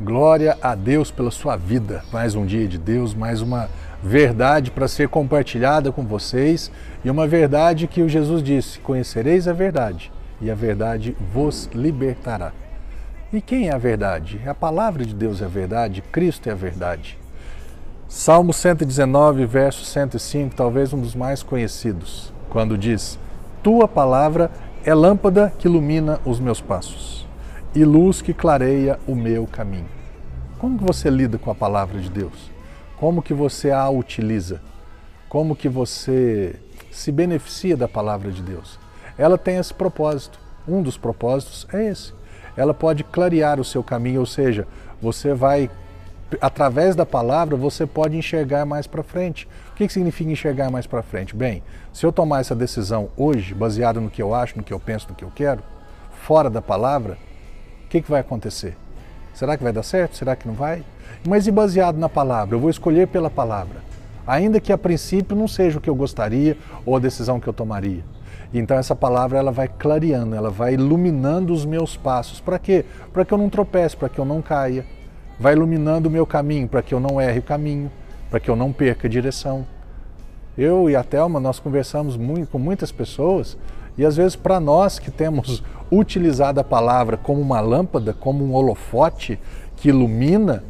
Glória a Deus pela sua vida. Mais um dia de Deus, mais uma verdade para ser compartilhada com vocês e uma verdade que o Jesus disse: Conhecereis a verdade e a verdade vos libertará. E quem é a verdade? A palavra de Deus é a verdade, Cristo é a verdade. Salmo 119, verso 105, talvez um dos mais conhecidos, quando diz: Tua palavra é lâmpada que ilumina os meus passos e luz que clareia o meu caminho. Como que você lida com a palavra de Deus? Como que você a utiliza? Como que você se beneficia da palavra de Deus? Ela tem esse propósito. Um dos propósitos é esse. Ela pode clarear o seu caminho, ou seja, você vai através da palavra você pode enxergar mais para frente. O que, significa enxergar mais para frente? Bem, se eu tomar essa decisão hoje, baseada no que eu acho, no que eu penso, no que eu quero, fora da palavra, o que, que vai acontecer? Será que vai dar certo? Será que não vai? Mas e baseado na palavra? Eu vou escolher pela palavra. Ainda que a princípio não seja o que eu gostaria ou a decisão que eu tomaria. Então essa palavra ela vai clareando, ela vai iluminando os meus passos. Para quê? Para que eu não tropece, para que eu não caia. Vai iluminando o meu caminho, para que eu não erre o caminho, para que eu não perca a direção. Eu e a Thelma, nós conversamos muito, com muitas pessoas e às vezes, para nós que temos utilizado a palavra como uma lâmpada, como um holofote que ilumina,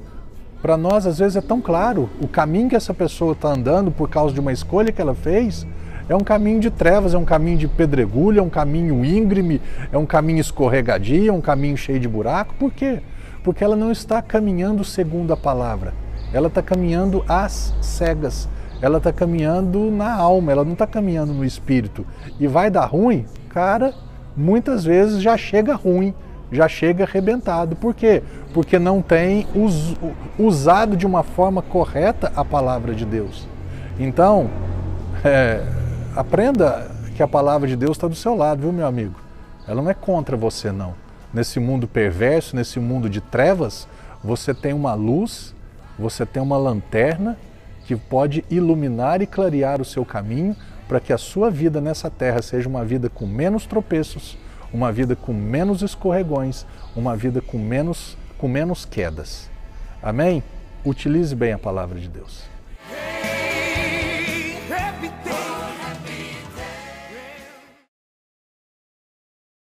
para nós às vezes é tão claro o caminho que essa pessoa está andando por causa de uma escolha que ela fez. É um caminho de trevas, é um caminho de pedregulho, é um caminho íngreme, é um caminho escorregadio, é um caminho cheio de buraco. Por quê? Porque ela não está caminhando segundo a palavra. Ela está caminhando às cegas ela está caminhando na alma, ela não está caminhando no espírito. E vai dar ruim? Cara, muitas vezes já chega ruim, já chega arrebentado. Por quê? Porque não tem us, usado de uma forma correta a palavra de Deus. Então, é, aprenda que a palavra de Deus está do seu lado, viu, meu amigo? Ela não é contra você, não. Nesse mundo perverso, nesse mundo de trevas, você tem uma luz, você tem uma lanterna que pode iluminar e clarear o seu caminho para que a sua vida nessa terra seja uma vida com menos tropeços, uma vida com menos escorregões, uma vida com menos, com menos quedas. Amém? Utilize bem a palavra de Deus.